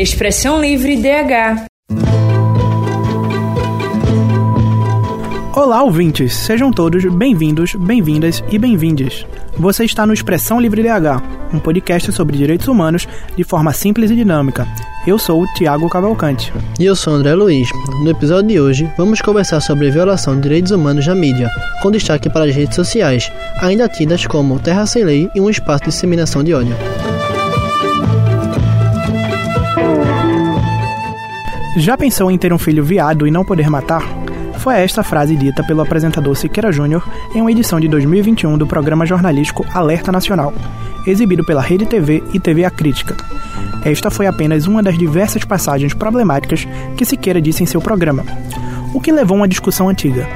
Expressão Livre DH. Olá, ouvintes! Sejam todos bem-vindos, bem-vindas e bem-vindes. Você está no Expressão Livre DH, um podcast sobre direitos humanos de forma simples e dinâmica. Eu sou o Tiago Cavalcante. E eu sou o André Luiz. No episódio de hoje, vamos conversar sobre violação de direitos humanos na mídia, com destaque para as redes sociais, ainda tidas como terra sem lei e um espaço de disseminação de ódio. Já pensou em ter um filho viado e não poder matar? Foi esta frase dita pelo apresentador Siqueira Júnior em uma edição de 2021 do programa jornalístico Alerta Nacional, exibido pela Rede TV e TV A Crítica. Esta foi apenas uma das diversas passagens problemáticas que Siqueira disse em seu programa, o que levou a uma discussão antiga.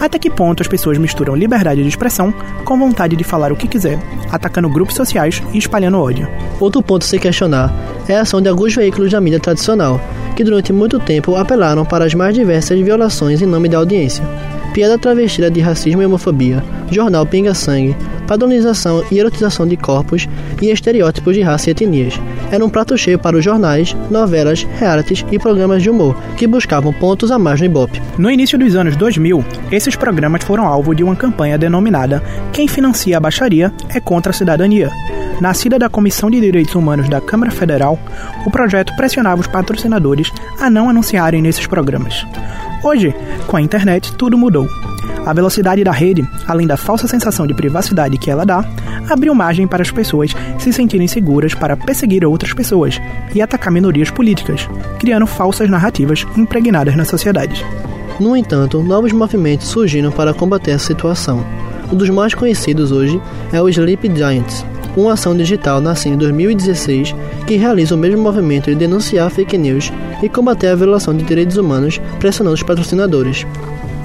Até que ponto as pessoas misturam liberdade de expressão com vontade de falar o que quiser, atacando grupos sociais e espalhando ódio? Outro ponto a se questionar é a ação de alguns veículos da mídia tradicional, que durante muito tempo apelaram para as mais diversas violações em nome da audiência. Piada travestida de racismo e homofobia, jornal pinga-sangue, padronização e erotização de corpos e estereótipos de raça e etnias. Era um prato cheio para os jornais, novelas, realities e programas de humor, que buscavam pontos a mais no Ibope. No início dos anos 2000, esses programas foram alvo de uma campanha denominada Quem financia a baixaria é contra a cidadania. Nascida da Comissão de Direitos Humanos da Câmara Federal, o projeto pressionava os patrocinadores a não anunciarem nesses programas. Hoje, com a internet, tudo mudou. A velocidade da rede, além da falsa sensação de privacidade que ela dá, abriu margem para as pessoas se sentirem seguras para perseguir outras pessoas e atacar minorias políticas, criando falsas narrativas impregnadas na sociedade. No entanto, novos movimentos surgiram para combater essa situação. Um dos mais conhecidos hoje é o Sleep Giants, uma ação digital nascida em 2016 que realiza o mesmo movimento de denunciar fake news e combater a violação de direitos humanos pressionando os patrocinadores.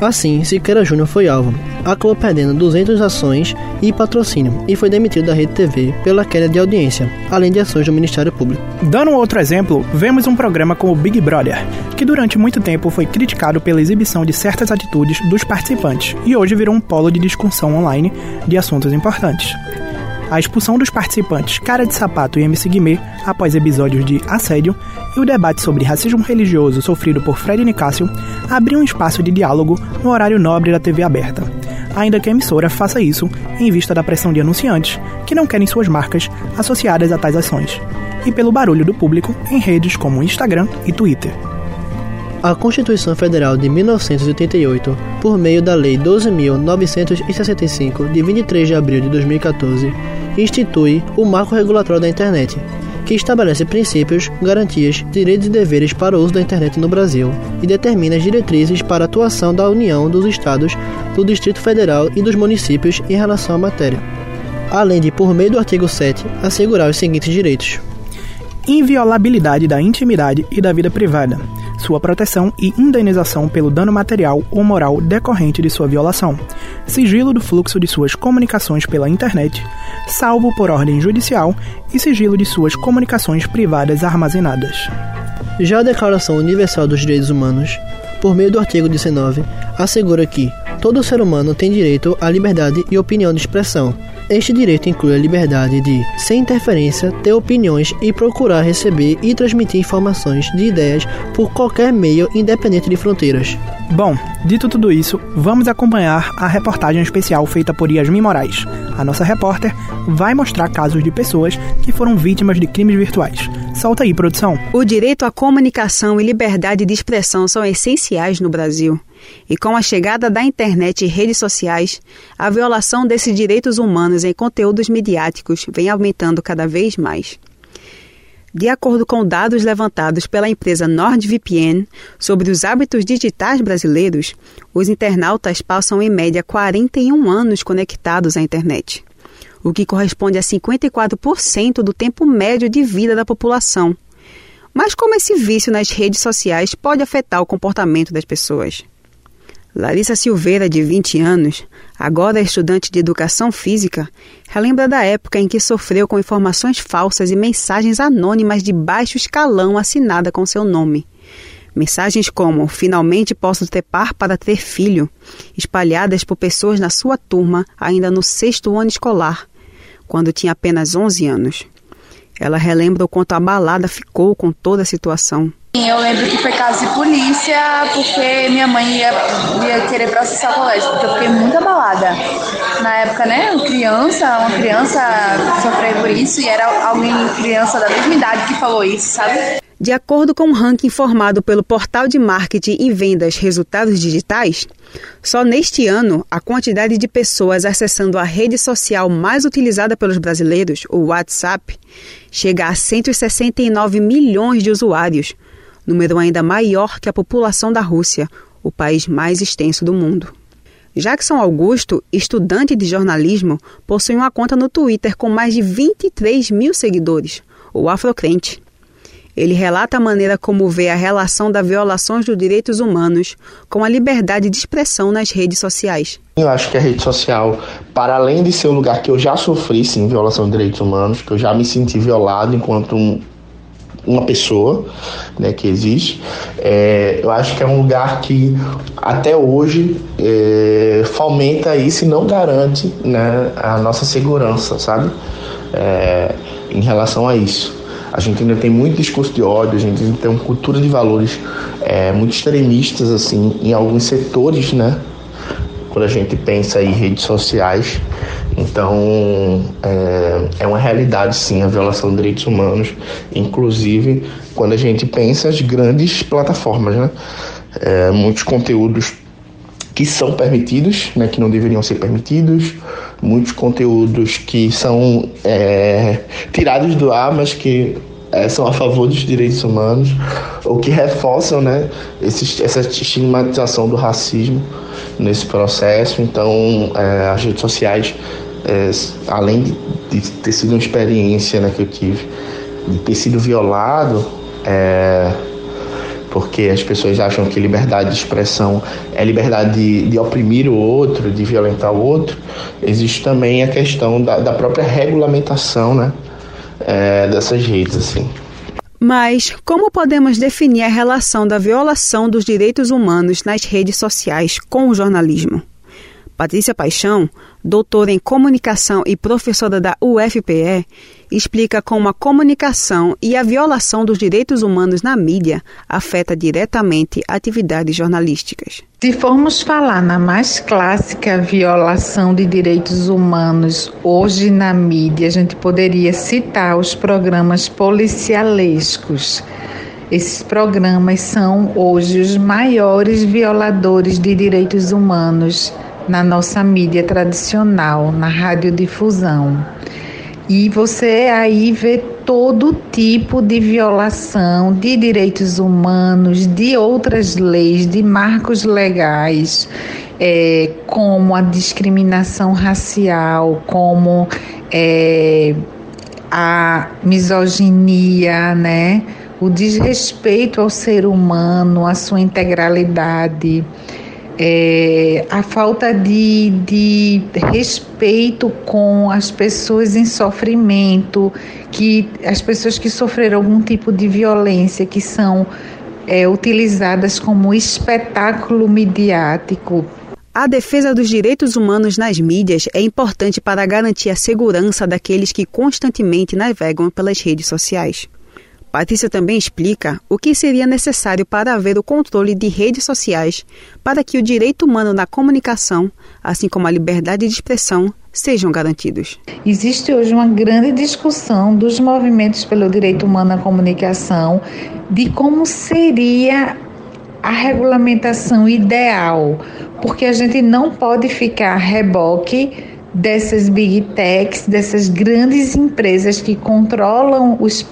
Assim, Siqueira Júnior foi alvo. Acabou perdendo 200 ações e patrocínio e foi demitido da Rede TV pela queda de audiência, além de ações do Ministério Público. Dando um outro exemplo, vemos um programa como Big Brother, que durante muito tempo foi criticado pela exibição de certas atitudes dos participantes e hoje virou um polo de discussão online de assuntos importantes. A expulsão dos participantes Cara de Sapato e MC Guimê após episódios de assédio e o debate sobre racismo religioso sofrido por Fred Nicásio abriu um espaço de diálogo no horário nobre da TV aberta, ainda que a emissora faça isso em vista da pressão de anunciantes que não querem suas marcas associadas a tais ações, e pelo barulho do público em redes como Instagram e Twitter. A Constituição Federal de 1988, por meio da Lei 12.965, de 23 de abril de 2014, institui o Marco Regulatório da Internet, que estabelece princípios, garantias, direitos e deveres para o uso da internet no Brasil e determina as diretrizes para a atuação da União, dos Estados, do Distrito Federal e dos municípios em relação à matéria, além de, por meio do artigo 7, assegurar os seguintes direitos: inviolabilidade da intimidade e da vida privada, sua proteção e indenização pelo dano material ou moral decorrente de sua violação, sigilo do fluxo de suas comunicações pela internet, salvo por ordem judicial, e sigilo de suas comunicações privadas armazenadas. Já a Declaração Universal dos Direitos Humanos, por meio do artigo 19, assegura que todo ser humano tem direito à liberdade e opinião de expressão. Este direito inclui a liberdade de, sem interferência, ter opiniões e procurar receber e transmitir informações de ideias por qualquer meio independente de fronteiras. Bom, dito tudo isso, vamos acompanhar a reportagem especial feita por Yasmin Moraes. A nossa repórter vai mostrar casos de pessoas que foram vítimas de crimes virtuais. Solta aí, produção. O direito à comunicação e liberdade de expressão são essenciais no Brasil. E com a chegada da internet e redes sociais, a violação desses direitos humanos em conteúdos midiáticos vem aumentando cada vez mais. De acordo com dados levantados pela empresa NordVPN sobre os hábitos digitais brasileiros, os internautas passam em média 41 anos conectados à internet, o que corresponde a 54% do tempo médio de vida da população. Mas como esse vício nas redes sociais pode afetar o comportamento das pessoas? Larissa Silveira, de 20 anos, agora estudante de educação física, relembra da época em que sofreu com informações falsas e mensagens anônimas de baixo escalão assinada com seu nome. Mensagens como finalmente posso trepar para ter filho, espalhadas por pessoas na sua turma ainda no sexto ano escolar, quando tinha apenas 11 anos. Ela relembra o quanto abalada ficou com toda a situação. Eu lembro que foi caso de polícia porque minha mãe ia, ia querer processar o colégio, porque eu fiquei muito abalada. Na época, né, criança, uma criança sofreu por isso e era alguém, criança da mesma idade que falou isso, sabe? De acordo com um ranking formado pelo portal de marketing e vendas Resultados Digitais, só neste ano a quantidade de pessoas acessando a rede social mais utilizada pelos brasileiros, o WhatsApp, chega a 169 milhões de usuários, número ainda maior que a população da Rússia, o país mais extenso do mundo. Jackson Augusto, estudante de jornalismo, possui uma conta no Twitter com mais de 23 mil seguidores, o Afrocrente. Ele relata a maneira como vê a relação das violações dos direitos humanos com a liberdade de expressão nas redes sociais. Eu acho que a rede social, para além de ser o lugar que eu já sofri, sim, violação de direitos humanos, que eu já me senti violado enquanto um, uma pessoa né, que existe, é, eu acho que é um lugar que até hoje é, fomenta isso e não garante né, a nossa segurança, sabe? É, em relação a isso. A gente ainda tem muito discurso de ódio, a gente ainda tem uma cultura de valores é, muito extremistas assim em alguns setores, né? Quando a gente pensa em redes sociais, então é, é uma realidade sim a violação de direitos humanos, inclusive quando a gente pensa as grandes plataformas, né? É, muitos conteúdos que são permitidos, né, que não deveriam ser permitidos, muitos conteúdos que são é, tirados do ar, mas que é, são a favor dos direitos humanos, ou que reforçam né, esse, essa estigmatização do racismo nesse processo. Então, é, as redes sociais, é, além de, de, ter sido uma experiência né, que eu tive, de ter sido violado, é, porque as pessoas acham que liberdade de expressão é liberdade de, de oprimir o outro, de violentar o outro, existe também a questão da, da própria regulamentação né, é, dessas redes. Assim. Mas como podemos definir a relação da violação dos direitos humanos nas redes sociais com o jornalismo? Patrícia Paixão, doutora em comunicação e professora da UFPE, explica como a comunicação e a violação dos direitos humanos na mídia afeta diretamente atividades jornalísticas. Se formos falar na mais clássica violação de direitos humanos hoje na mídia, a gente poderia citar os programas policialescos. Esses programas são hoje os maiores violadores de direitos humanos na nossa mídia tradicional, na radiodifusão. E você aí vê todo tipo de violação de direitos humanos, de outras leis, de marcos legais, é, como a discriminação racial, como é, a misoginia, né? o desrespeito ao ser humano, à sua integralidade é, a falta de, de respeito com as pessoas em sofrimento, que as pessoas que sofreram algum tipo de violência, que são é, utilizadas como espetáculo midiático. A defesa dos direitos humanos nas mídias é importante para garantir a segurança daqueles que constantemente navegam pelas redes sociais. Patrícia também explica o que seria necessário para haver o controle de redes sociais para que o direito humano na comunicação, assim como a liberdade de expressão, sejam garantidos. Existe hoje uma grande discussão dos movimentos pelo direito humano na comunicação de como seria a regulamentação ideal, porque a gente não pode ficar reboque dessas big techs, dessas grandes empresas que controlam os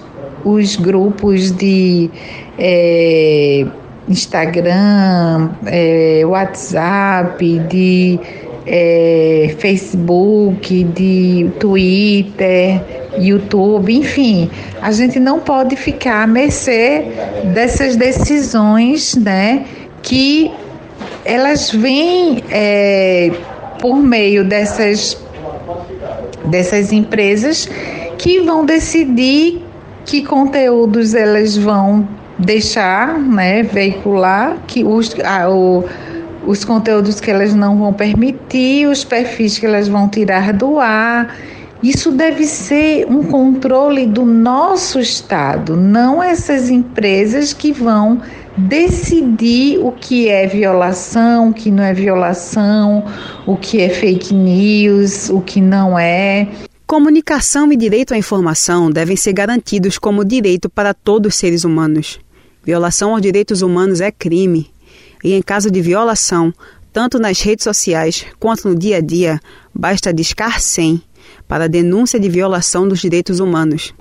os grupos de é, Instagram, é, WhatsApp, de é, Facebook, de Twitter, YouTube, enfim, a gente não pode ficar à mercê dessas decisões, né, que elas vêm é, por meio dessas dessas empresas que vão decidir que conteúdos elas vão deixar, né, veicular, que os, ah, o, os conteúdos que elas não vão permitir, os perfis que elas vão tirar do ar. Isso deve ser um controle do nosso Estado, não essas empresas que vão decidir o que é violação, o que não é violação, o que é fake news, o que não é. Comunicação e direito à informação devem ser garantidos como direito para todos os seres humanos. Violação aos direitos humanos é crime. E em caso de violação, tanto nas redes sociais quanto no dia a dia, basta discar 100 para a denúncia de violação dos direitos humanos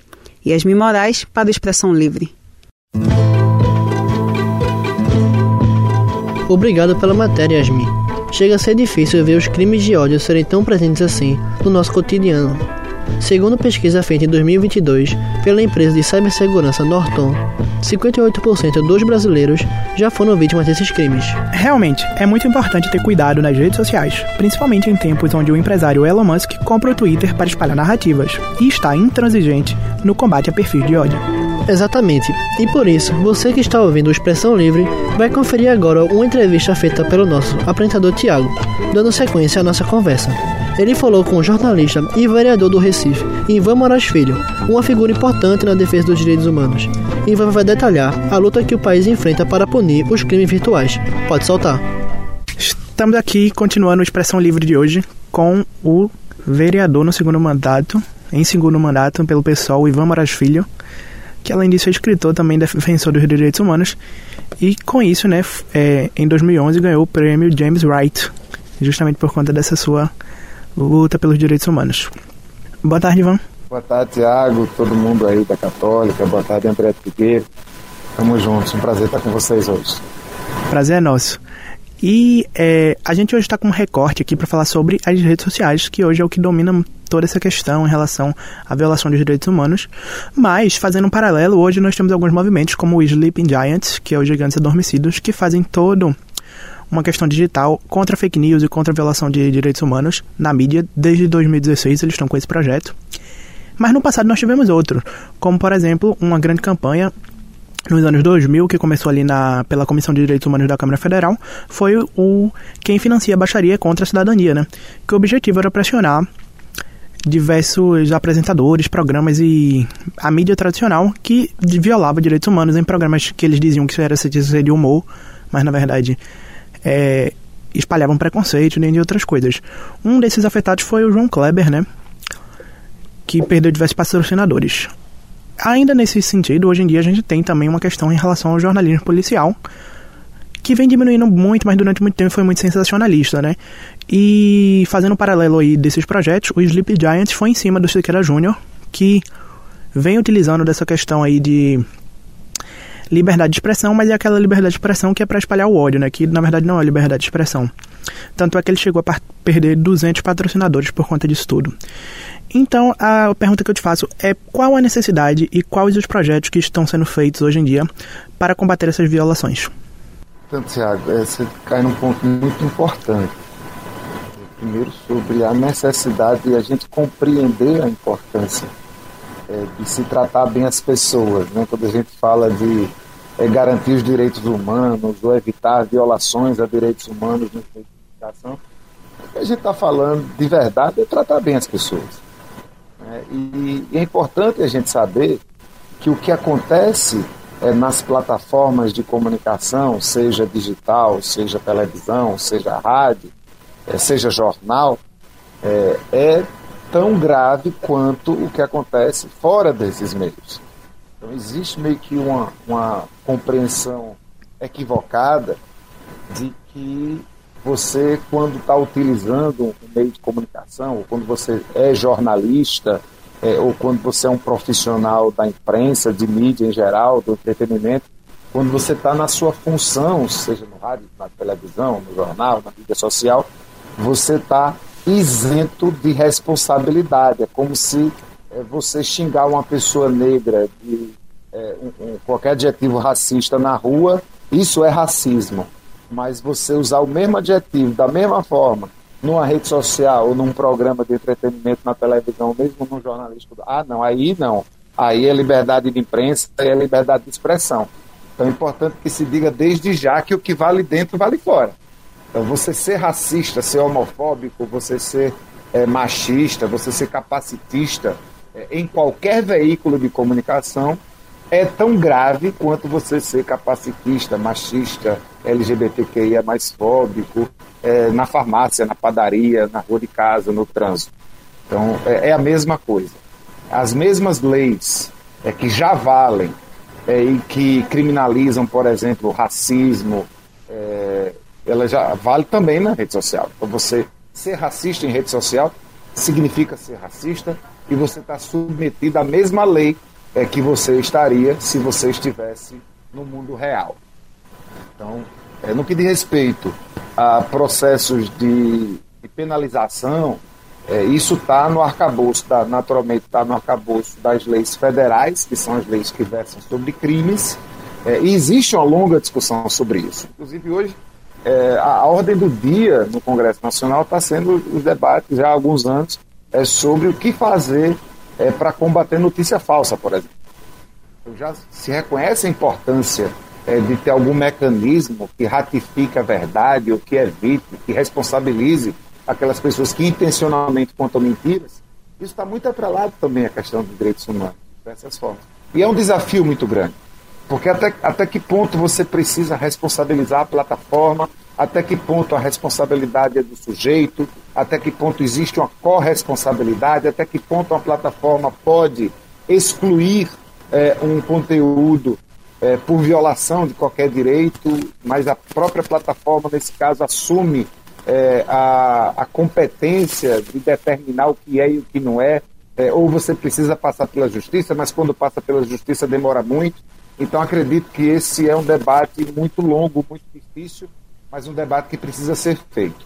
e as Moraes para a expressão livre. Obrigado pela matéria, Yasmin. Chega a ser difícil ver os crimes de ódio serem tão presentes assim no nosso cotidiano. Segundo pesquisa feita em 2022 pela empresa de cibersegurança Norton, 58% dos brasileiros já foram vítimas desses crimes. Realmente, é muito importante ter cuidado nas redes sociais, principalmente em tempos onde o empresário Elon Musk compra o Twitter para espalhar narrativas e está intransigente no combate a perfis de ódio. Exatamente. E por isso, você que está ouvindo o Expressão Livre vai conferir agora uma entrevista feita pelo nosso apresentador Tiago, dando sequência à nossa conversa. Ele falou com o jornalista e vereador do Recife, Ivan Moraes Filho, uma figura importante na defesa dos direitos humanos. Ivan vai detalhar a luta que o país enfrenta para punir os crimes virtuais. Pode soltar. Estamos aqui continuando a Expressão Livre de hoje com o vereador no segundo mandato, em segundo mandato pelo PSOL, Ivan Moraes Filho que além disso é escritor, também defensor dos direitos humanos, e com isso, né, é, em 2011 ganhou o prêmio James Wright, justamente por conta dessa sua luta pelos direitos humanos. Boa tarde, Ivan. Boa tarde, Tiago, todo mundo aí da Católica, boa tarde, André Figueiredo. Tamo juntos, um prazer estar com vocês hoje. Prazer é nosso. E é, a gente hoje está com um recorte aqui para falar sobre as redes sociais, que hoje é o que domina toda essa questão em relação à violação dos direitos humanos. Mas, fazendo um paralelo, hoje nós temos alguns movimentos, como o Sleeping Giants, que é os Gigantes Adormecidos, que fazem todo uma questão digital contra fake news e contra a violação de direitos humanos na mídia. Desde 2016 eles estão com esse projeto. Mas no passado nós tivemos outro, como por exemplo uma grande campanha nos anos 2000, que começou ali na, pela Comissão de Direitos Humanos da Câmara Federal, foi o quem financia a baixaria contra a cidadania, né? Que o objetivo era pressionar diversos apresentadores, programas e a mídia tradicional que violava direitos humanos em programas que eles diziam que era ser de humor, mas na verdade é, espalhavam preconceito nem de outras coisas. Um desses afetados foi o João Kleber, né? Que perdeu diversos patrocinadores. Ainda nesse sentido, hoje em dia a gente tem também uma questão em relação ao jornalismo policial, que vem diminuindo muito, mas durante muito tempo foi muito sensacionalista, né? E fazendo um paralelo aí desses projetos, o Sleep Giants foi em cima do Siqueira Júnior, que vem utilizando dessa questão aí de liberdade de expressão, mas é aquela liberdade de expressão que é para espalhar o ódio, né? Que na verdade não é liberdade de expressão. Tanto é que ele chegou a perder 200 patrocinadores por conta disso tudo. Então, a pergunta que eu te faço é qual a necessidade e quais os projetos que estão sendo feitos hoje em dia para combater essas violações? Então, Tiago, é, você cai num ponto muito importante. Primeiro, sobre a necessidade de a gente compreender a importância é, de se tratar bem as pessoas. Né? Quando a gente fala de é, garantir os direitos humanos ou evitar violações a direitos humanos educação, o que a gente está falando de verdade é tratar bem as pessoas. Né? E, e é importante a gente saber que o que acontece é, nas plataformas de comunicação, seja digital, seja televisão, seja rádio, é, seja jornal, é, é, tão grave quanto o que acontece fora desses meios. Então existe meio que uma, uma compreensão equivocada de que você, quando está utilizando um meio de comunicação, ou quando você é jornalista, é, ou quando você é um profissional da imprensa, de mídia em geral, do entretenimento, quando você está na sua função, seja no rádio, na televisão, no jornal, na mídia social, você está isento de responsabilidade. É como se é, você xingar uma pessoa negra de é, um, um, qualquer adjetivo racista na rua, isso é racismo mas você usar o mesmo adjetivo da mesma forma numa rede social ou num programa de entretenimento na televisão, mesmo num jornalista, ah, não, aí não. Aí é liberdade de imprensa e é liberdade de expressão. Então é importante que se diga desde já que o que vale dentro vale fora. Então você ser racista, ser homofóbico, você ser é, machista, você ser capacitista é, em qualquer veículo de comunicação é tão grave quanto você ser capacitista, machista, LGBTQIA mais fóbico, é, na farmácia, na padaria, na rua de casa, no trânsito. Então, é, é a mesma coisa. As mesmas leis é, que já valem é, e que criminalizam, por exemplo, o racismo, é, ela já vale também na rede social. Então, você ser racista em rede social significa ser racista e você está submetido à mesma lei é, que você estaria se você estivesse no mundo real. Então, é, no que diz respeito a processos de, de penalização, é, isso está no arcabouço, tá, naturalmente está no arcabouço das leis federais, que são as leis que versam sobre crimes, é, e existe uma longa discussão sobre isso. Inclusive, hoje, é, a, a, ordem do dia no Congresso Nacional está sendo os debates já há alguns anos é, sobre o que fazer é, para combater notícia falsa, por exemplo. Já se reconhece a importância é, de ter algum mecanismo que ratifique a verdade, ou que evite, que responsabilize aquelas pessoas que intencionalmente contam mentiras. Isso está muito atrelado também à questão dos direitos humanos, dessas formas. E é um desafio muito grande, porque até, até que ponto você precisa responsabilizar a plataforma, até que ponto a responsabilidade é do sujeito, até que ponto existe uma corresponsabilidade, até que ponto uma plataforma pode excluir é, um conteúdo é, por violação de qualquer direito, mas a própria plataforma, nesse caso, assume é, a, a, competência de determinar o que é e o que não é, é, ou você precisa passar pela justiça, mas quando passa pela justiça demora muito. Então, acredito que esse é um debate muito longo, muito difícil, mas um debate que precisa ser feito.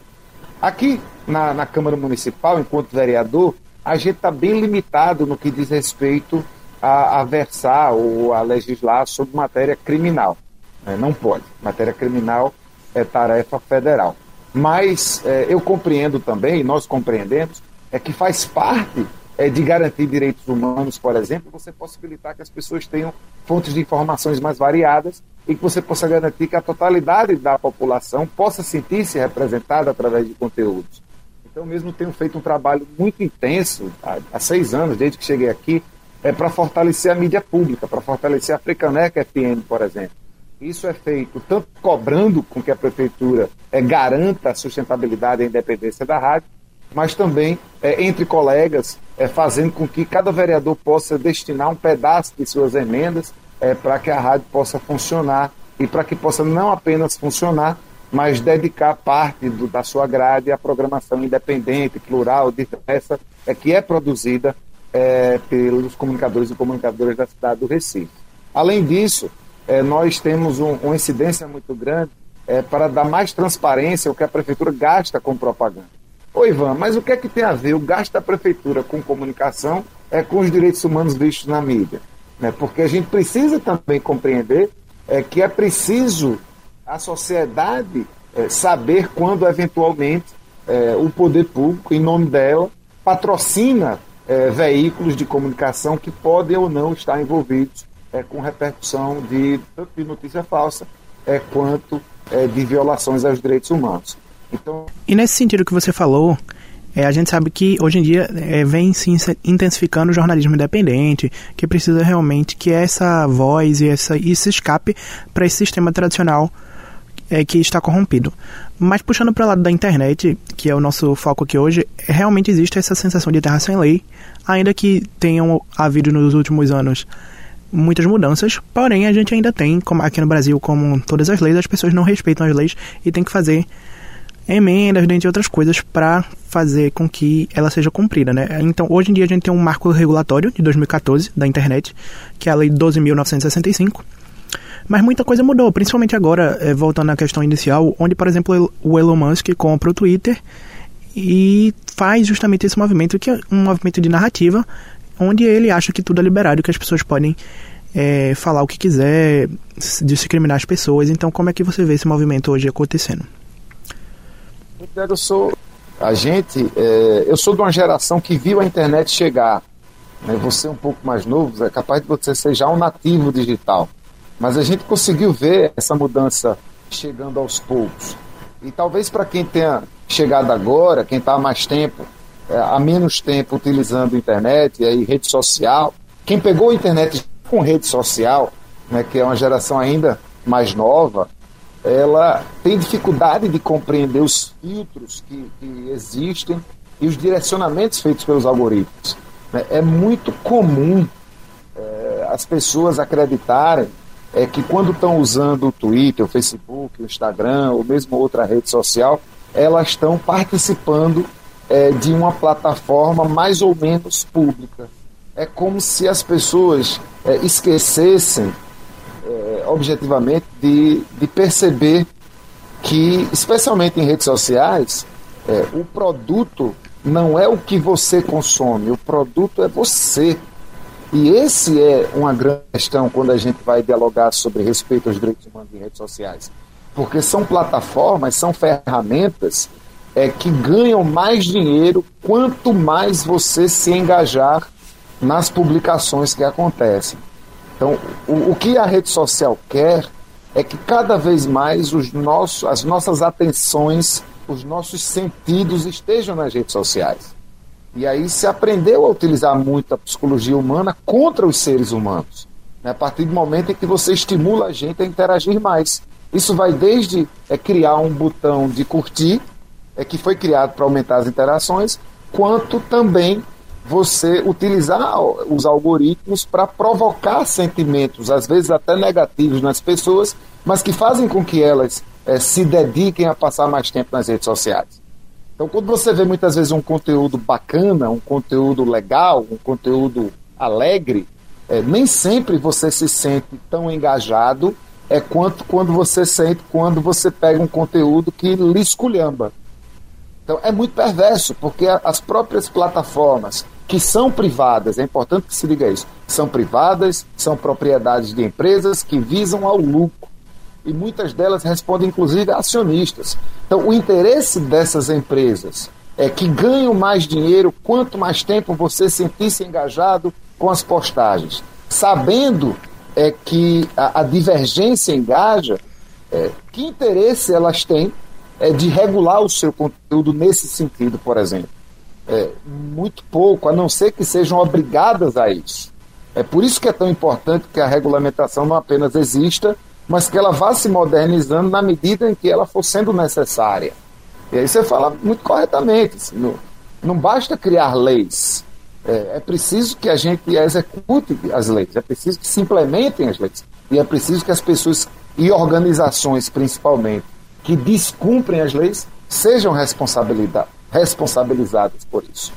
Aqui na, na Câmara Municipal, enquanto vereador, a gente está bem limitado no que diz respeito a, a versar ou a legislar sobre matéria criminal. Né? Não pode. Matéria criminal é tarefa federal. Mas é, eu compreendo também, nós compreendemos, é que faz parte é, de garantir direitos humanos, por exemplo, você possibilitar que as pessoas tenham fontes de informações mais variadas e que você possa garantir que a totalidade da população possa sentir-se representada através de conteúdos. Então, mesmo tenho feito um trabalho muito intenso há, há seis anos, desde que cheguei aqui, é para fortalecer a mídia pública, para fortalecer a Africaneca FM, por exemplo. Isso é feito tanto cobrando com que a prefeitura é, garanta a sustentabilidade e a independência da rádio, mas também é, entre colegas, é, fazendo com que cada vereador possa destinar um pedaço de suas emendas é, para que a rádio possa funcionar e para que possa não apenas funcionar, mas dedicar parte do, da sua grade à programação independente, plural, diversa, é, que é produzida é, pelos comunicadores e comunicadoras da cidade do Recife. Além disso, é, nós temos um, uma incidência muito grande é, para dar mais transparência ao que a prefeitura gasta com propaganda. Ô Ivan, mas o que é que tem a ver o gasto da prefeitura com comunicação é, com os direitos humanos vistos na mídia? Né? Porque a gente precisa também compreender é, que é preciso a sociedade é, saber quando eventualmente é, o poder público, em nome dela, patrocina é, veículos de comunicação que podem ou não estar envolvidos é, com repercussão de de notícia falsa é, quanto de violações aos direitos humanos. Então... E nesse sentido que você falou, é, a gente sabe que hoje em dia é, vem se intensificando o jornalismo independente, que precisa realmente que essa voz e essa, esse escape para esse sistema tradicional é, que está corrompido. Mas puxando para o lado da internet, que é o nosso foco aqui hoje, realmente existe essa sensação de terra sem lei, ainda que tenham havido nos últimos anos muitas mudanças, porém a gente ainda tem, como aqui no Brasil, como todas as leis, as pessoas não respeitam as leis e tem que fazer emendas, dentre outras coisas, para fazer com que ela seja cumprida, né? Então, hoje em dia a gente tem um marco regulatório de 2014 da internet, que é a Lei 12.965, mas muita coisa mudou, principalmente agora, é, voltando à questão inicial, onde, por exemplo, o Elon Musk compra o Twitter e faz justamente esse movimento, que é um movimento de narrativa, onde ele acha que tudo é liberado, que as pessoas podem é, falar o que quiser, discriminar as pessoas. Então, como é que você vê esse movimento hoje acontecendo? Eu sou a gente, é, eu sou de uma geração que viu a internet chegar. Né? Você é um pouco mais novo, é capaz de você ser já um nativo digital. Mas a gente conseguiu ver essa mudança chegando aos poucos. E talvez para quem tenha chegado agora, quem está há mais tempo é, há menos tempo utilizando internet e aí rede social. Quem pegou a internet com rede social, né, que é uma geração ainda mais nova, ela tem dificuldade de compreender os filtros que, que existem e os direcionamentos feitos pelos algoritmos. Né? É muito comum é, as pessoas acreditarem é, que quando estão usando o Twitter, o Facebook, o Instagram, ou mesmo outra rede social, elas estão participando é, de uma plataforma mais ou menos pública. É como se as pessoas esquecessem objetivamente de, de perceber que, especialmente em redes sociais, é, o produto não é o que você consome, o produto é você. E esse é uma grande questão quando a gente vai dialogar sobre respeito aos direitos humanos em redes sociais. Porque são plataformas, são ferramentas é, que ganham mais dinheiro quanto mais você se engajar nas publicações que acontecem. Então, o, o que a rede social quer é que cada vez mais os as nossas atenções, os nossos sentidos estejam nas redes sociais. E aí se aprendeu a utilizar muito a psicologia humana contra os seres humanos. Né? A partir do momento em que você estimula a gente a interagir mais. Isso vai desde é, criar um botão de curtir, é, que foi criado para aumentar as interações, quanto também você utilizar os algoritmos para provocar sentimentos, às vezes até negativos nas pessoas, mas que fazem com que elas é, se dediquem a passar mais tempo nas redes sociais. Então, quando você vê muitas vezes um conteúdo bacana, um conteúdo legal, um conteúdo alegre, é, nem sempre você se sente tão engajado é quanto quando você sente quando você pega um conteúdo que lhe esculhamba. Então é muito perverso, porque as próprias plataformas que são privadas, é importante que se diga isso, são privadas, são propriedades de empresas que visam ao lucro. E muitas delas respondem, inclusive, a acionistas. Então, o interesse dessas empresas é que ganham mais dinheiro quanto mais tempo você sentir-se engajado com as postagens. Sabendo é que a, a divergência engaja, é, que interesse elas têm é, de regular o seu conteúdo nesse sentido, por exemplo. É, muito pouco, a não ser que sejam obrigadas a isso. É por isso que é tão importante que a regulamentação não apenas exista, mas que ela vá se modernizando na medida em que ela for sendo necessária. E aí você fala muito corretamente. Assim, não, não basta criar leis. É, é, preciso que a gente execute as leis, é preciso que se implementem as leis. E é preciso que as pessoas e organizações, principalmente, que descumprem as leis sejam responsabilizadas por isso.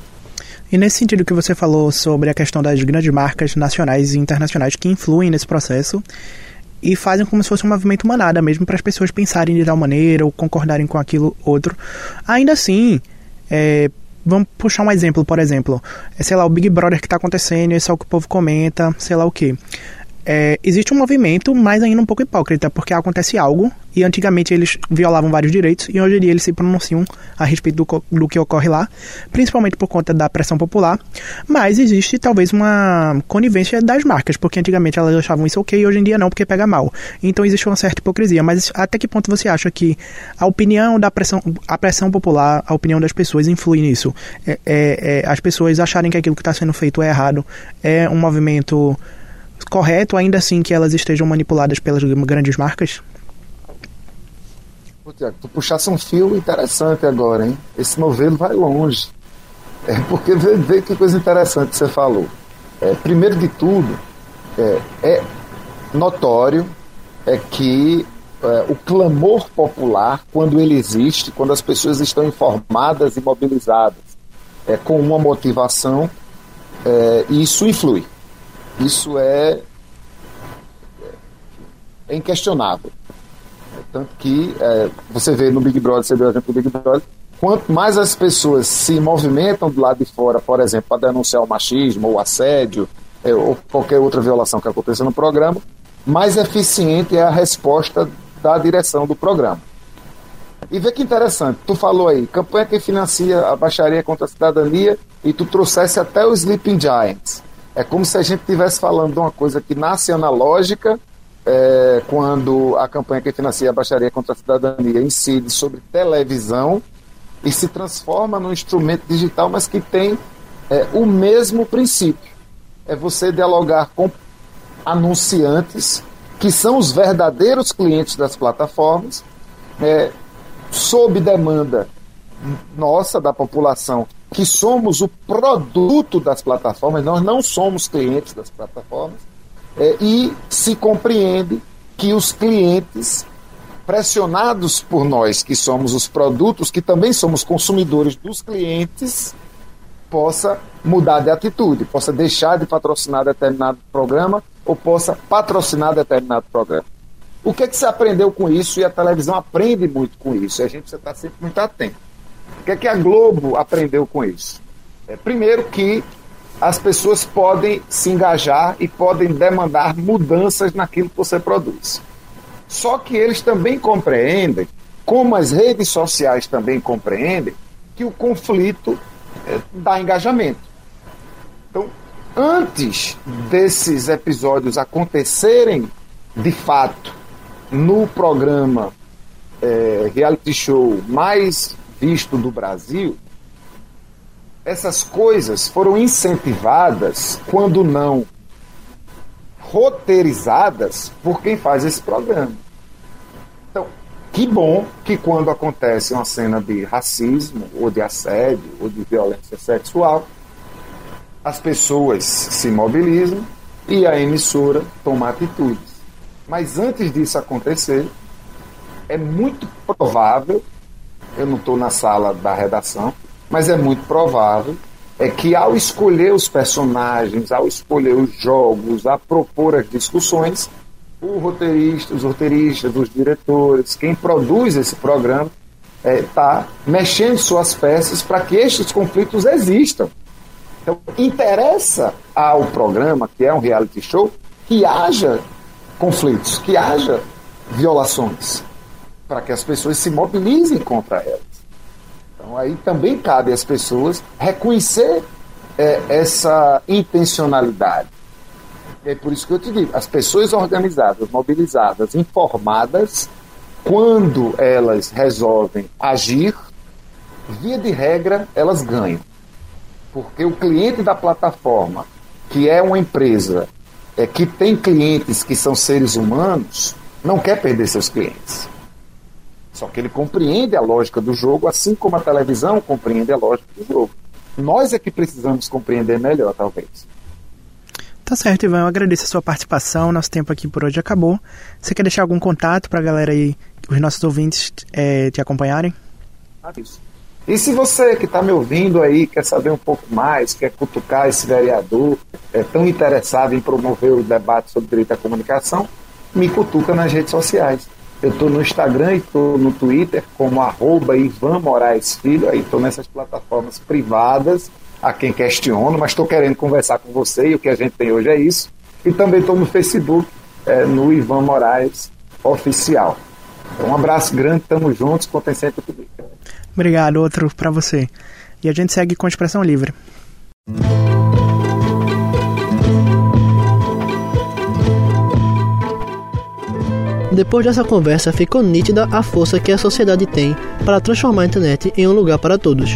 E nesse sentido que você falou sobre a questão das grandes marcas nacionais e internacionais que influem nesse processo e fazem como se fosse um movimento manada mesmo para as pessoas pensarem de tal maneira ou concordarem com aquilo outro. Ainda assim, é, vamos puxar um exemplo, por exemplo, é, sei lá, o Big Brother que está acontecendo, é o que o povo comenta, sei lá o que é, existe um movimento, mas ainda um pouco hipócrita, porque acontece algo, e antigamente eles violavam vários direitos, e hoje em dia eles se pronunciam a respeito do, do que ocorre lá, principalmente por conta da pressão popular, mas existe talvez uma conivência das marcas, porque antigamente elas achavam isso ok, e hoje em dia não, porque pega mal. Então existe uma certa hipocrisia, mas até que ponto você acha que a opinião da pressão, a pressão popular, a opinião das pessoas influi nisso? É, é, é as pessoas acharem que aquilo que está sendo feito é errado, é um movimento correto, ainda assim que elas estejam manipuladas pelas grandes marcas? Tiago, tu puxasse um fio interessante agora, hein? Esse novelo vai longe. É porque vê, vê que coisa interessante você falou. É, primeiro de tudo, é, é notório é que é, o clamor popular, quando ele existe, quando as pessoas estão informadas e mobilizadas é, com uma motivação, é, isso influi. Isso é, é inquestionável. Tanto que é, você vê no Big Brother, você o exemplo do Big Brother, quanto mais as pessoas se movimentam do lado de fora, por exemplo, para denunciar o machismo, ou o assédio, é, ou qualquer outra violação que aconteça no programa, mais eficiente é a resposta da direção do programa. E vê que interessante, tu falou aí, campanha que financia a baixaria contra a cidadania e tu trouxesse até os Sleeping Giants. É como se a gente estivesse falando de uma coisa que nasce analógica, é, quando a campanha que financia a baixaria contra a cidadania incide sobre televisão, e se transforma num instrumento digital, mas que tem é, o mesmo princípio. É você dialogar com anunciantes, que são os verdadeiros clientes das plataformas, é, sob demanda nossa, da população, que somos o produto das plataformas, nós não somos clientes das plataformas, é, e se compreende que os clientes, pressionados por nós, que somos os produtos, que também somos consumidores dos clientes, possa mudar de atitude, possa deixar de patrocinar determinado programa ou possa patrocinar determinado programa. O que, é que você aprendeu com isso? E a televisão aprende muito com isso. E a gente precisa estar sempre muito atento. O que é que a Globo aprendeu com isso? É, primeiro que as pessoas podem se engajar e podem demandar mudanças naquilo que você produz. Só que eles também compreendem, como as redes sociais também compreendem, que o conflito é, dá engajamento. Então, antes desses episódios acontecerem de fato no programa é, reality show mais visto do Brasil, essas coisas foram incentivadas, quando não roteirizadas, por quem faz esse programa. Então, que bom que quando acontece uma cena de racismo, ou de assédio, ou de violência sexual, as pessoas se mobilizam e a emissora toma atitudes. Mas antes disso acontecer, é muito provável, eu não estou na sala da redação, mas é muito provável é que ao escolher os personagens, ao escolher os jogos, a propor as discussões, o roteirista, os roteiristas, os diretores, quem produz esse programa, está é, tá mexendo suas peças para que estes conflitos existam. Então, interessa ao programa, que é um reality show, que haja conflitos, que haja violações, para que as pessoas se mobilizem contra elas. Então aí também cabe às pessoas reconhecer é, essa intencionalidade. É por isso que eu te digo, as pessoas organizadas, mobilizadas, informadas, quando elas resolvem agir, via de regra, elas ganham. Porque o cliente da plataforma, que é uma empresa é, que tem clientes que são seres humanos, não quer perder seus clientes. Só que ele compreende a lógica do jogo, assim como a televisão compreende a lógica do jogo. Nós é que precisamos compreender melhor, talvez. Tá certo, Ivan. Eu agradeço a sua participação. Nosso tempo aqui por hoje acabou. Você quer deixar algum contato para a galera aí, os nossos ouvintes, é, te acompanharem? Ah, isso. E se você que está me ouvindo aí quer saber um pouco mais, quer cutucar esse vereador, é tão interessado em promover o debate sobre direito à comunicação, me cutuca nas redes sociais. Eu estou no Instagram e estou no Twitter como arroba Ivan Moraes Filho, aí estou nessas plataformas privadas a quem questiono, mas estou querendo conversar com você e o que a gente tem hoje é isso. E também estou no Facebook, é, no Ivan Moraes Oficial. Então, um abraço grande, estamos juntos, contem sempre comigo. Obrigado, outro para você. E a gente segue com expressão livre. Depois dessa conversa, ficou nítida a força que a sociedade tem para transformar a internet em um lugar para todos.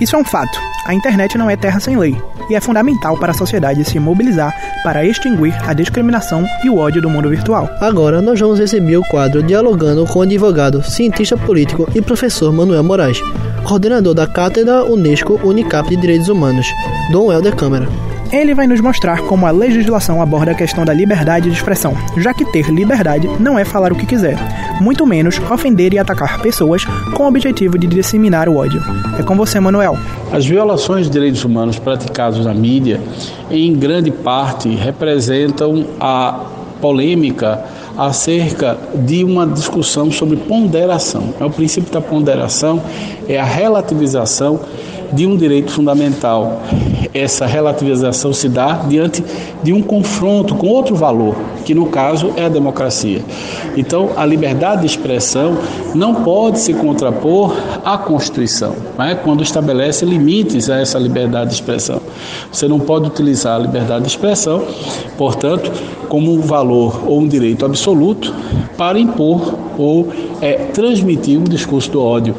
Isso é um fato. A internet não é terra sem lei e é fundamental para a sociedade se mobilizar para extinguir a discriminação e o ódio do mundo virtual. Agora nós vamos receber o quadro Dialogando com o advogado, cientista político e professor Manuel Moraes, coordenador da Cátedra Unesco Unicap de Direitos Humanos, Dom Helder Câmara. Ele vai nos mostrar como a legislação aborda a questão da liberdade de expressão, já que ter liberdade não é falar o que quiser, muito menos ofender e atacar pessoas com o objetivo de disseminar o ódio. É com você, Manuel. As violações de direitos humanos praticadas na mídia, em grande parte, representam a polêmica acerca de uma discussão sobre ponderação. É o princípio da ponderação é a relativização de um direito fundamental essa relativização se dá diante de um confronto com outro valor, que no caso é a democracia. Então, a liberdade de expressão não pode se contrapor à Constituição, né? quando estabelece limites a essa liberdade de expressão. Você não pode utilizar a liberdade de expressão, portanto, como um valor ou um direito absoluto para impor ou é, transmitir um discurso do ódio.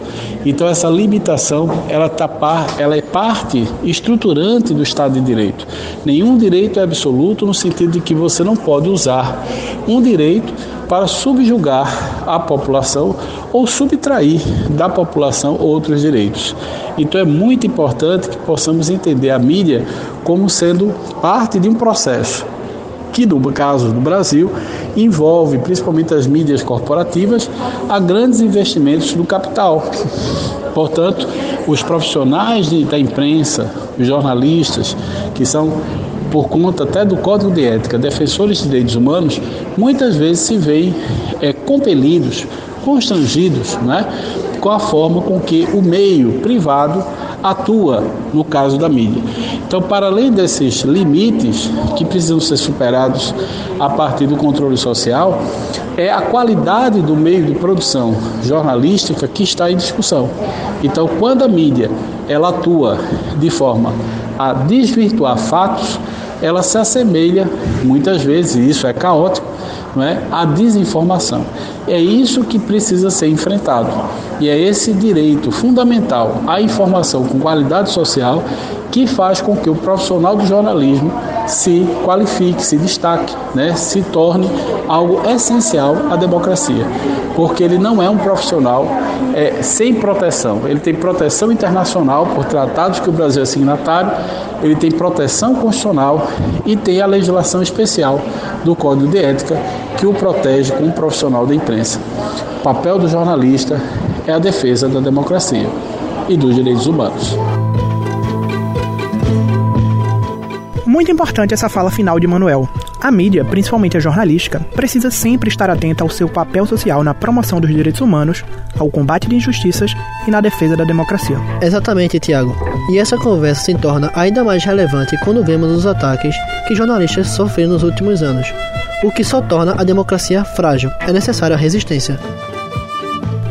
Então essa limitação ela, tá, ela é parte estruturante do Estado de Direito. Nenhum direito é absoluto no sentido de que você não pode usar um direito para subjugar a população ou subtrair da população outros direitos. Então é muito importante que possamos entender a mídia como sendo parte de um processo que no caso do Brasil envolve principalmente as mídias corporativas a grandes investimentos do capital. Portanto, os profissionais da imprensa, os jornalistas, que são por conta até do Código de Ética, defensores de direitos humanos, muitas vezes se veem é, compelidos, constrangidos, né, com a forma com que o meio privado atua no caso da mídia. Então, para além desses limites que precisam ser superados a partir do controle social, é a qualidade do meio de produção jornalística que está em discussão. Então, quando a mídia ela atua de forma a desvirtuar fatos, ela se assemelha muitas vezes, e isso é caótico, não é, à desinformação. É isso que precisa ser enfrentado. E é esse direito fundamental à informação com qualidade social que faz com que o profissional do jornalismo se qualifique, se destaque, né, se torne algo essencial à democracia, porque ele não é um profissional é, sem proteção. Ele tem proteção internacional por tratados que o Brasil é signatário, ele tem proteção constitucional e tem a legislação especial do Código de Ética que o protege como profissional da imprensa. O papel do jornalista é a defesa da democracia e dos direitos humanos. Muito importante essa fala final de Manuel. A mídia, principalmente a jornalística, precisa sempre estar atenta ao seu papel social na promoção dos direitos humanos, ao combate de injustiças e na defesa da democracia. Exatamente, Tiago. E essa conversa se torna ainda mais relevante quando vemos os ataques que jornalistas sofreram nos últimos anos, o que só torna a democracia frágil. É necessária a resistência.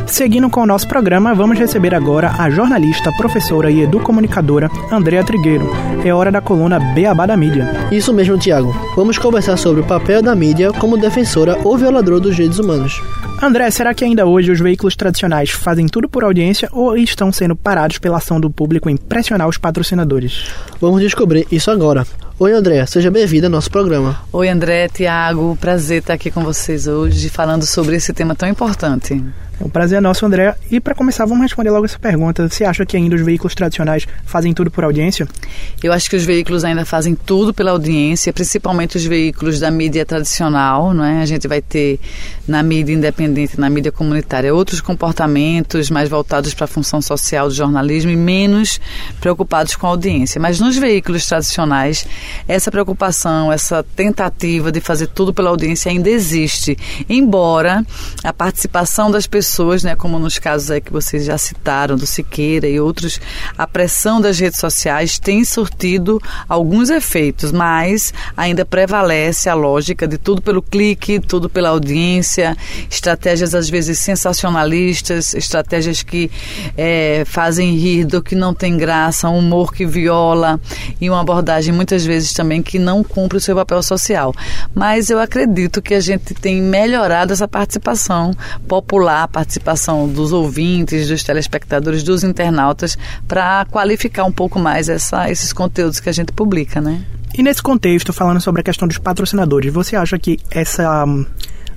Seguindo com o nosso programa, vamos receber agora a jornalista, professora e educomunicadora Andréa Trigueiro. É hora da coluna Beabá da Mídia. Isso mesmo, Tiago. Vamos conversar sobre o papel da mídia como defensora ou violadora dos direitos humanos. André, será que ainda hoje os veículos tradicionais fazem tudo por audiência ou estão sendo parados pela ação do público em pressionar os patrocinadores? Vamos descobrir isso agora. Oi, André, seja bem-vinda ao nosso programa. Oi, André, Tiago, prazer estar aqui com vocês hoje falando sobre esse tema tão importante. O prazer é nosso, André. E para começar, vamos responder logo essa pergunta. Você acha que ainda os veículos tradicionais fazem tudo por audiência? Eu acho que os veículos ainda fazem tudo pela audiência, principalmente os veículos da mídia tradicional, não é? A gente vai ter na mídia independente, na mídia comunitária, outros comportamentos mais voltados para a função social do jornalismo e menos preocupados com a audiência. Mas nos veículos tradicionais, essa preocupação, essa tentativa de fazer tudo pela audiência ainda existe, embora a participação das pessoas né, como nos casos aí que vocês já citaram, do Siqueira e outros, a pressão das redes sociais tem surtido alguns efeitos, mas ainda prevalece a lógica de tudo pelo clique, tudo pela audiência, estratégias às vezes sensacionalistas, estratégias que é, fazem rir do que não tem graça, um humor que viola e uma abordagem muitas vezes também que não cumpre o seu papel social. Mas eu acredito que a gente tem melhorado essa participação popular, participação dos ouvintes, dos telespectadores, dos internautas, para qualificar um pouco mais essa, esses conteúdos que a gente publica, né? E nesse contexto, falando sobre a questão dos patrocinadores, você acha que essa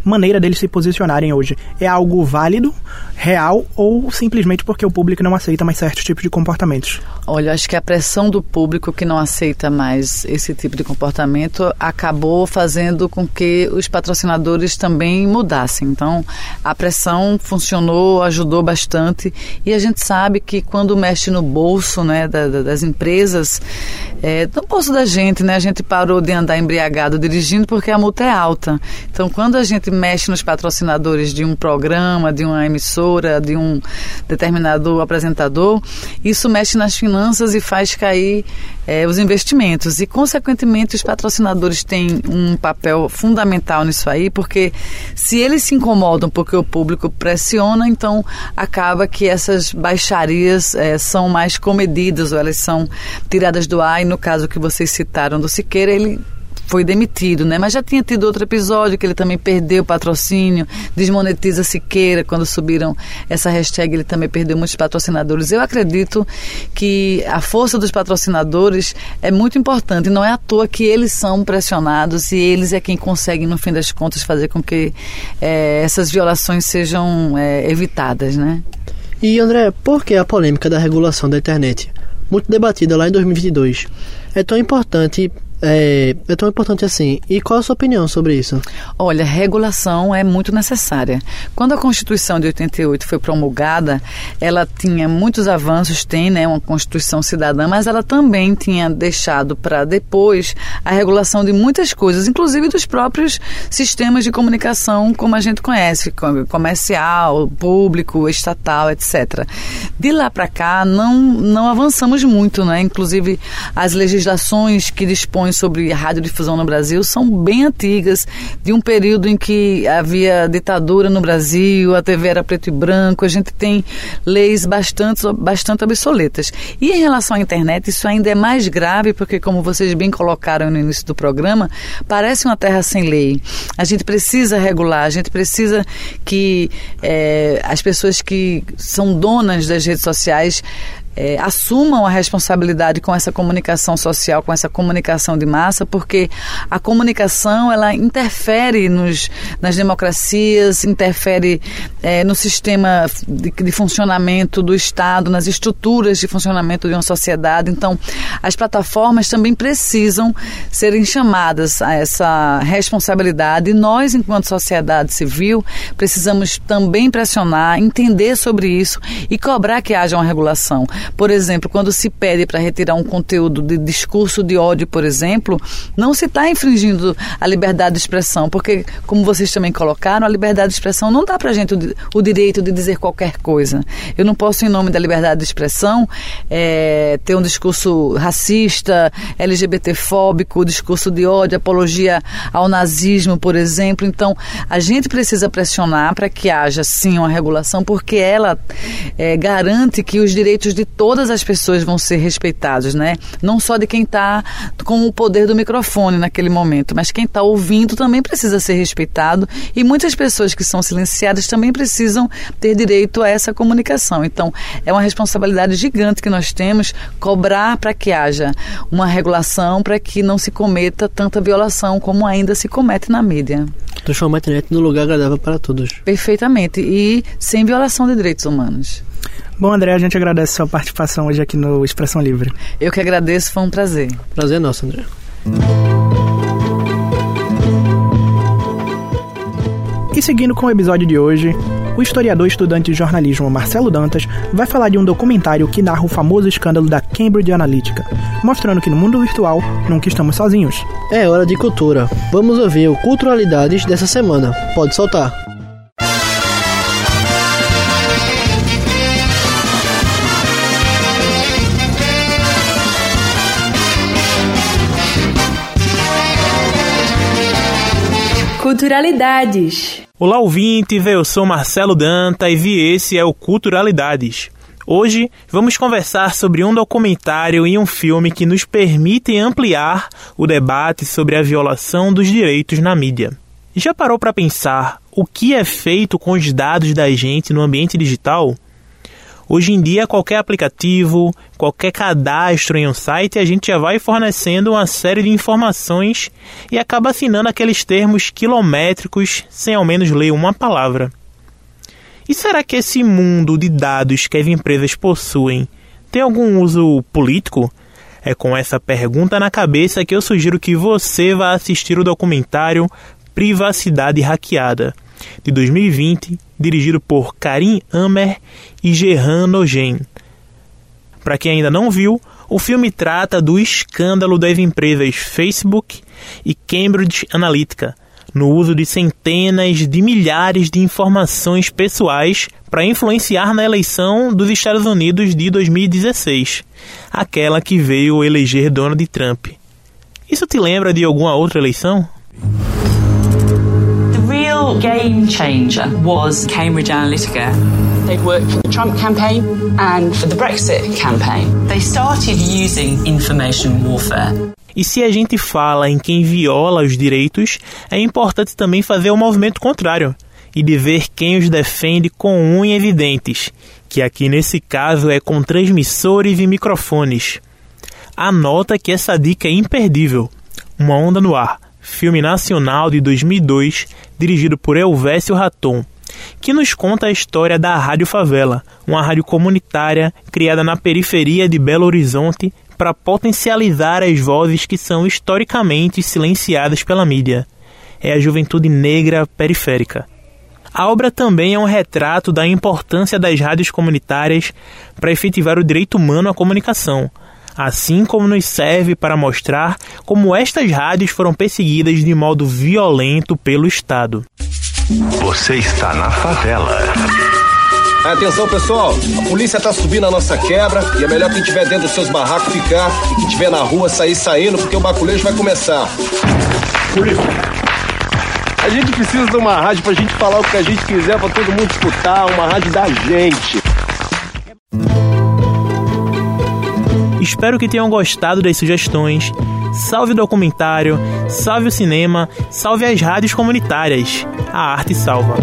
maneira deles se posicionarem hoje é algo válido, real ou simplesmente porque o público não aceita mais certos tipos de comportamentos? Olha, acho que a pressão do público que não aceita mais esse tipo de comportamento acabou fazendo com que os patrocinadores também mudassem. Então, a pressão funcionou, ajudou bastante e a gente sabe que quando mexe no bolso né, das empresas, é, no bolso da gente, né, a gente parou de andar embriagado dirigindo porque a multa é alta. Então, quando a gente gente mexe nos patrocinadores de um programa, de uma emissora, de um determinado apresentador, isso mexe nas finanças e faz cair é, os investimentos. E, consequentemente, os patrocinadores têm um papel fundamental nisso aí, porque se eles se incomodam porque o público pressiona, então acaba que essas baixarias é, são mais comedidas ou elas são tiradas do ar. E no caso que vocês citaram do Siqueira, ele foi demitido, né? Mas já tinha tido outro episódio que ele também perdeu o patrocínio, desmonetiza Siqueira, quando subiram essa hashtag, ele também perdeu muitos patrocinadores. Eu acredito que a força dos patrocinadores é muito importante, não é à toa que eles são pressionados e eles é quem conseguem, no fim das contas, fazer com que é, essas violações sejam é, evitadas, né? E André, por que a polêmica da regulação da internet? Muito debatida lá em 2022. É tão importante é, é, tão importante assim. E qual a sua opinião sobre isso? Olha, regulação é muito necessária. Quando a Constituição de 88 foi promulgada, ela tinha muitos avanços, tem né, uma Constituição cidadã, mas ela também tinha deixado para depois a regulação de muitas coisas, inclusive dos próprios sistemas de comunicação como a gente conhece, comercial, público, estatal, etc. De lá para cá, não, não avançamos muito, né? Inclusive, as legislações que dispõem sobre radiodifusão no Brasil são bem antigas, de um período em que havia ditadura no Brasil, a TV era preto e branco, a gente tem leis bastante, bastante obsoletas. E em relação à internet, isso ainda é mais grave, porque, como vocês bem colocaram no início do programa, parece uma terra sem lei. A gente precisa regular, a gente precisa que é, as pessoas que são donas das redes sociais é, assumam a responsabilidade com essa comunicação social, com essa comunicação de massa, porque a comunicação ela interfere nos, nas democracias, interfere é, no sistema de, de, funcionamento do Estado, nas estruturas de funcionamento de uma sociedade. Então, as plataformas também precisam serem chamadas a essa responsabilidade. E nós, enquanto sociedade civil, precisamos também pressionar, entender sobre isso e cobrar que haja uma regulação. Por exemplo, quando se pede para retirar um conteúdo de discurso de ódio, por exemplo, não se está infringindo a liberdade de expressão, porque, como vocês também colocaram, a liberdade de expressão não dá para a gente o, o, direito de dizer qualquer coisa. Eu não posso, em nome da liberdade de expressão, é, ter um discurso racista, LGBTfóbico, discurso de ódio, apologia ao nazismo, por exemplo. Então, a gente precisa pressionar para que haja, sim, uma regulação, porque ela é, garante que os direitos de todas as pessoas vão ser respeitados, né? Não só de quem está com o poder do microfone naquele momento, mas quem está ouvindo também precisa ser respeitado e muitas pessoas que são silenciadas também precisam ter direito a essa comunicação. Então, é uma responsabilidade gigante que nós temos cobrar para que haja uma regulação para que não se cometa tanta violação como ainda se comete na mídia. Transformar a internet no lugar agradável para todos. Perfeitamente. E sem violação de direitos humanos. Bom, André, a gente agradece a sua participação hoje aqui no Expressão Livre. Eu que agradeço, foi um prazer. Prazer nosso, André. E seguindo com o episódio de hoje, o historiador e estudante de jornalismo Marcelo Dantas vai falar de um documentário que narra o famoso escândalo da Cambridge Analytica, mostrando que no mundo virtual nunca estamos sozinhos. É hora de cultura. Vamos ouvir o Culturalidades dessa semana. Pode soltar. Culturalidades. Olá, ouvintes, eu sou Marcelo Danta e esse é o Culturalidades. Hoje vamos conversar sobre um documentário e um filme que nos permitem ampliar o debate sobre a violação dos direitos na mídia. Já parou para pensar o que é feito com os dados da gente no ambiente digital? Hoje em dia, qualquer aplicativo, qualquer cadastro em um site, a gente já vai fornecendo uma série de informações e acaba assinando aqueles termos quilométricos sem ao menos ler uma palavra. E será que esse mundo de dados que as empresas possuem tem algum uso político? É com essa pergunta na cabeça que eu sugiro que você vá assistir o documentário Privacidade Hackeada de 2020, dirigido por Karim Amer e Gerhan Nogen. Para quem ainda não viu, o filme trata do escândalo das empresas Facebook e Cambridge Analytica, no uso de centenas de milhares de informações pessoais para influenciar na eleição dos Estados Unidos de 2016, aquela que veio eleger Donald Trump. Isso te lembra de alguma outra eleição? Real game changer was Cambridge Analytica. They'd worked for the Trump campaign and for the Brexit campaign. They started using information warfare. E se a gente fala em quem viola os direitos, é importante também fazer o movimento contrário e de ver quem os defende com unhas e dentes, que aqui nesse caso é com transmissores e microfones. Anota que essa dica é imperdível. Uma Onda no Ar, filme nacional de 2002, dirigido por Elvésio Raton, que nos conta a história da Rádio Favela, uma rádio comunitária criada na periferia de Belo Horizonte para potencializar as vozes que são historicamente silenciadas pela mídia. É a juventude negra periférica. A obra também é um retrato da importância das rádios comunitárias para efetivar o direito humano à comunicação, assim como nos serve para mostrar como estas rádios foram perseguidas de modo violento pelo Estado. Você está na favela. Atenção pessoal, a polícia tá subindo a nossa quebra e é melhor quem tiver dentro dos seus barracos ficar e quem tiver na rua sair saindo porque o baculejo vai começar. Polícia. A gente precisa de uma rádio pra gente falar o que a gente quiser pra todo mundo escutar, uma rádio da gente. Espero que tenham gostado das sugestões. Salve o documentário, salve o cinema, salve as rádios comunitárias. A arte salva.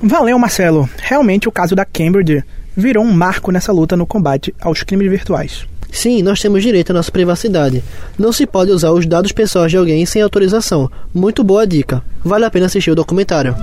Valeu, Marcelo. Realmente o caso da Cambridge virou um marco nessa luta no combate aos crimes virtuais. Sim, nós temos direito à nossa privacidade. Não se pode usar os dados pessoais de alguém sem autorização. Muito boa dica. Vale a pena assistir o documentário.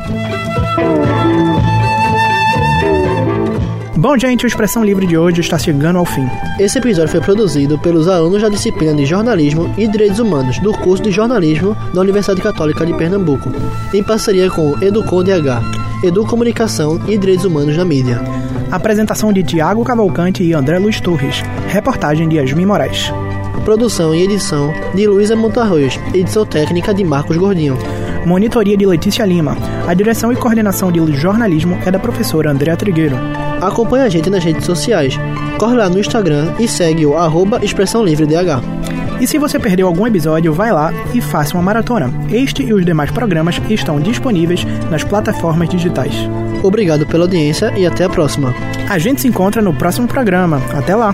Bom, gente, o Expressão Livre de hoje está chegando ao fim. Esse episódio foi produzido pelos alunos da disciplina de Jornalismo e Direitos Humanos do curso de Jornalismo da Universidade Católica de Pernambuco, em parceria com o Educom DH, Edu Comunicação e Direitos Humanos na Mídia. Apresentação de Tiago Cavalcante e André Luiz Torres. Reportagem de Yasmin Moraes. Produção e edição de Luísa Montarroz. Edição técnica de Marcos Gordinho. Monitoria de Letícia Lima. A direção e coordenação de jornalismo é da professora Andréa Trigueiro. Acompanhe a gente nas redes sociais. Corre lá no Instagram e segue o arroba Expressão Livre DH. E se você perdeu algum episódio, vai lá e faça uma maratona. Este e os demais programas estão disponíveis nas plataformas digitais. Obrigado pela audiência e até a próxima. A gente se encontra no próximo programa. Até lá!